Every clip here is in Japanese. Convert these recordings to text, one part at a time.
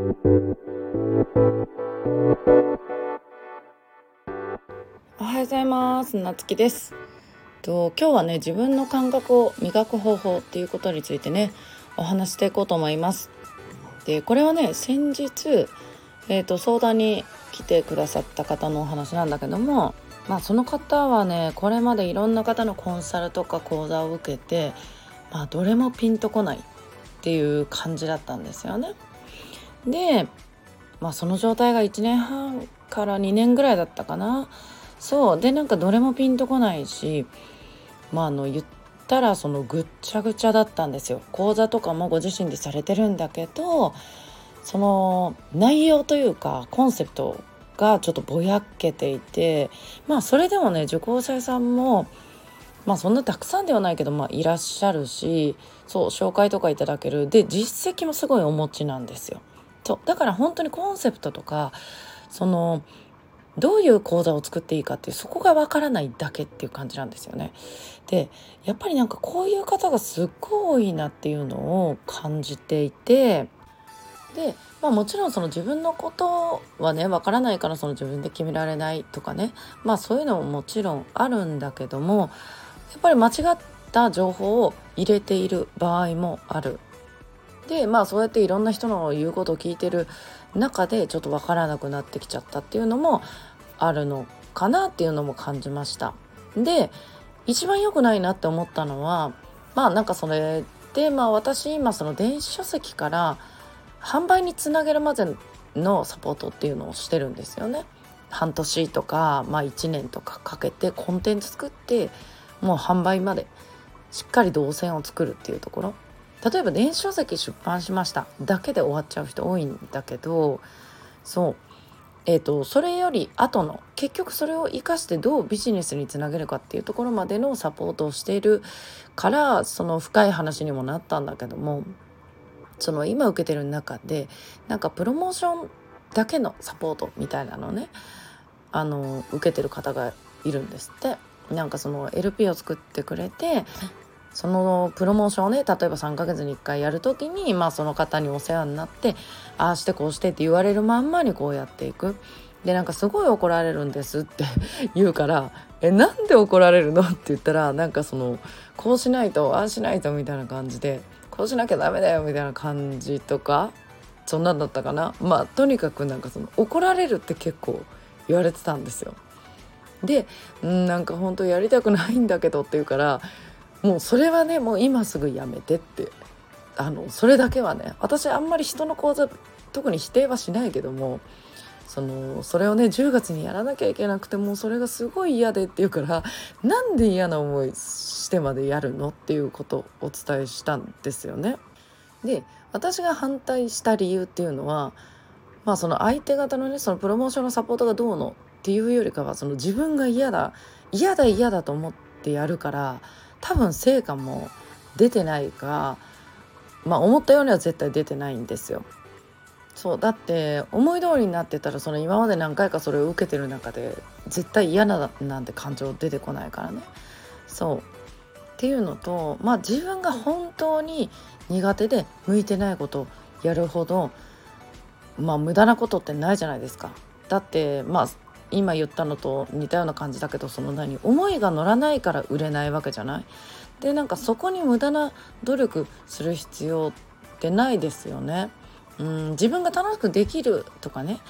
おはようございます。なつきです。と今日はね自分の感覚を磨く方法っていうことについてねお話していこうと思います。でこれはね先日えーと、相談に来てくださった方のお話なんだけどもまあその方はねこれまでいろんな方のコンサルとか講座を受けてまあどれもピンとこないっていう感じだったんですよね。で、まあ、その状態が1年半から2年ぐらいだったかな。そうでなんかどれもピンとこないしまああの言ったらそのぐっちゃぐちゃだったんですよ。講座とかもご自身でされてるんだけどその内容というかコンセプトがちょっとぼやけていてまあそれでもね受講者さんもまあそんなたくさんではないけど、まあ、いらっしゃるしそう紹介とかいただけるで実績もすごいお持ちなんですよ。そうだから本当にコンセプトとかそのどういう講座を作っていいかってそこがわからないだけっていう感じなんですよね。でやっぱりなんかこういう方がすっごい多いなっていうのを感じていてで、まあ、もちろんその自分のことはねわからないからその自分で決められないとかねまあそういうのももちろんあるんだけどもやっぱり間違った情報を入れている場合もある。でまあそうやっていろんな人の言うことを聞いてる中でちょっと分からなくなってきちゃったっていうのもあるのかなっていうのも感じました。で一番良くないなって思ったのはまあなんかそれでまあ私今その電子書籍から販売につなげるまでのサポートっていうのをしてるんですよね。半年とか、まあ、1年とかかけてコンテンツ作ってもう販売までしっかり動線を作るっていうところ例えば電子書籍出版しましただけで終わっちゃう人多いんだけどそうえーと、それより後の結局それを生かしてどうビジネスにつなげるかっていうところまでのサポートをしているからその深い話にもなったんだけどもその今受けてる中でなんかプロモーションだけのサポートみたいなのねあの受けてる方がいるんですって。なんかその LP を作ってくれてそのプロモーションをね例えば3ヶ月に1回やる時に、まあ、その方にお世話になってああしてこうしてって言われるまんまにこうやっていく。でなんかすごい怒られるんですって 言うから「えなんで怒られるの?」って言ったらなんかそのこうしないとああしないとみたいな感じでこうしなきゃダメだよみたいな感じとかそんなんだったかなまあとにかくなんかその怒られるって結構言われてたんですよ。でなんか本当やりたくないんだけどって言うからもうそれはねもう今すぐやめてってあのそれだけはね私あんまり人の講座特に否定はしないけどもそのそれをね10月にやらなきゃいけなくてもうそれがすごい嫌でって言うからなんで嫌な思いしてまでやるのっていうことをお伝えしたんですよね。で私が反対した理由っていうのはまあその相手方のねそのプロモーションのサポートがどうのっていうよりかはその自分が嫌だ嫌だ嫌だと思ってやるから多分成果も出てないかまあ思ったようには絶対出てないんですよ。そうだって思い通りになってたらその今まで何回かそれを受けてる中で絶対嫌ななんて感情出てこないからね。そうっていうのとまあ自分が本当に苦手で向いてないことをやるほどまあ無駄なことってないじゃないですか。だってまあ今言ったのと似たような感じだけどその何思いが乗らないから売れないわけじゃない？でなんかそこに無駄な努力する必要ってないですよね。うん自分が楽しくできるとかね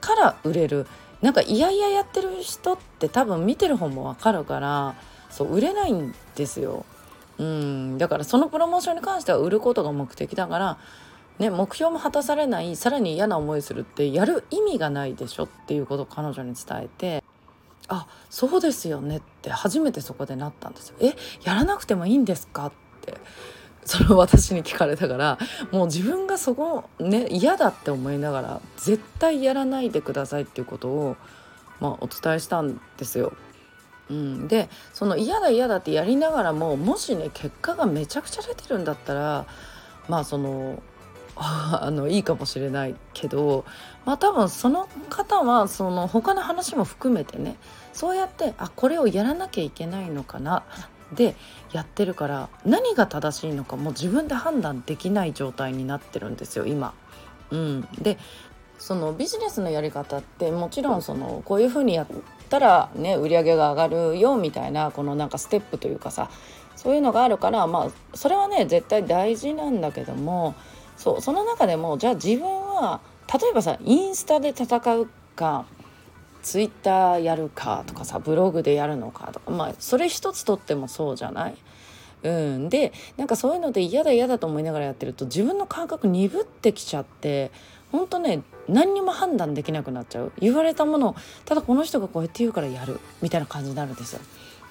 から売れるなんかいやいややってる人って多分見てる方もわかるからそう売れないんですよ。うんだからそのプロモーションに関しては売ることが目的だからね、目標も果たされないさらに嫌な思いするってやる意味がないでしょっていうことを彼女に伝えてあそうですよねって初めてそこでなったんですよ。えやらなくてもいいんですかってそれを私に聞かれたからもう自分がそこね嫌だって思いながら絶対やらないでくださいっていうことを、まあ、お伝えしたんですよ。うん、でその嫌だ嫌だってやりながらももしね結果がめちゃくちゃ出てるんだったらまあその あのいいかもしれないけどまあ多分その方はその他の話も含めてねそうやってあこれをやらなきゃいけないのかなでやってるから何が正しいのかもう自分で判断できない状態になってるんですよ今。うん、でそのビジネスのやり方ってもちろんそのこういうふうにやったらね売り上げが上がるよみたいなこのなんかステップというかさそういうのがあるからまあそれはね絶対大事なんだけどもそうその中でもじゃあ自分は例えばさインスタで戦うかツイッターやるかとかさブログでやるのかとかまあそれ一つとってもそうじゃない？うん、でなんかそういうので嫌だ嫌だと思いながらやってると自分の感覚鈍ってきちゃってほんとね何にも判断できなくなっちゃう。言われたものをただこの人がこうやって言うからやるみたいな感じになるんですよ。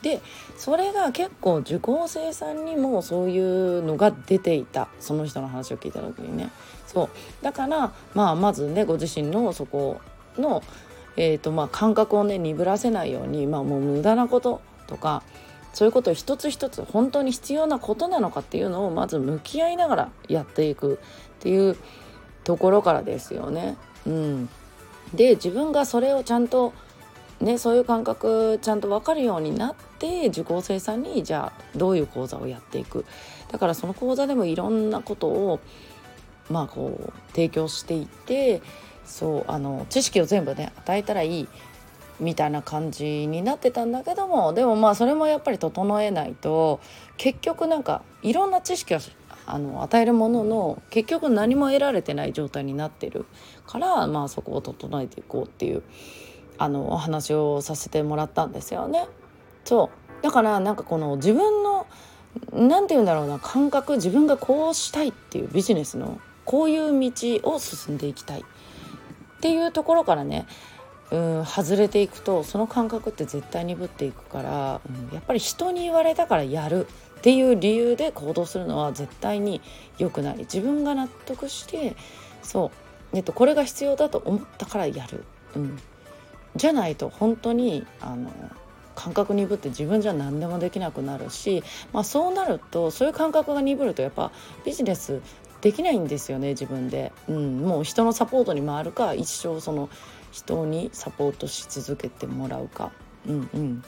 でそれが結構受講生さんにもそういうのが出ていた。その人の話を聞いた時にね。そう。だからまあまずねご自身のそこの、えーとまあ、感覚をね鈍らせないように、まあ、もう無駄なこととかそういうことを一つ一つ本当に必要なことなのかっていうのをまず向き合いながらやっていくっていうところからですよね。うん、で自分がそれをちゃんとね、そういう感覚ちゃんと分かるようになって受講生さんにじゃあどういう講座をやっていく。だからその講座でもいろんなことをまあこう提供していってそうあの知識を全部ね与えたらいいみたいな感じになってたんだけどもでもまあそれもやっぱり整えないと結局なんかいろんな知識をあの与えるものの結局何も得られてない状態になってるからまあそこを整えていこうっていうあのお話をさせてもらったんですよね。そう。だからなんかこの自分の何て言うんだろうな感覚自分がこうしたいっていうビジネスのこういう道を進んでいきたいっていうところからねうん外れていくとその感覚って絶対鈍っていくから、うん、やっぱり人に言われたからやるっていう理由で行動するのは絶対に良くない。自分が納得してそう、えっと、これが必要だと思ったからやる、うん、じゃないと本当にあの感覚鈍って自分じゃ何でもできなくなるし、まあ、そうなるとそういう感覚が鈍るとやっぱビジネスできないんですよね自分で、うん、もう人のサポートに回るか一生その人にサポートし続けてもらうか、うんうん、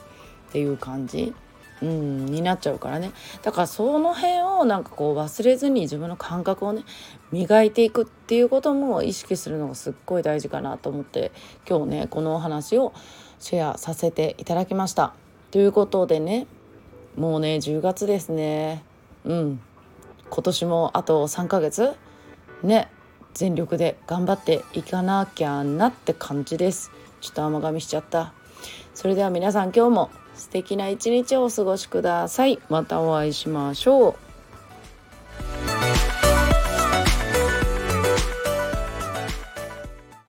っていう感じ、うん、になっちゃうからね。だからその辺をなんかこう忘れずに自分の感覚をね磨いていくっていうことも意識するのがすっごい大事かなと思って今日ねこのお話をシェアさせていただきました。ということでねもうね10月ですね。うん。今年もあと3ヶ月。ね全力で頑張っていかなきゃなって感じです。ちょっと甘噛みしちゃった。それでは皆さん今日も素敵な一日をお過ごしください。またお会いしましょう。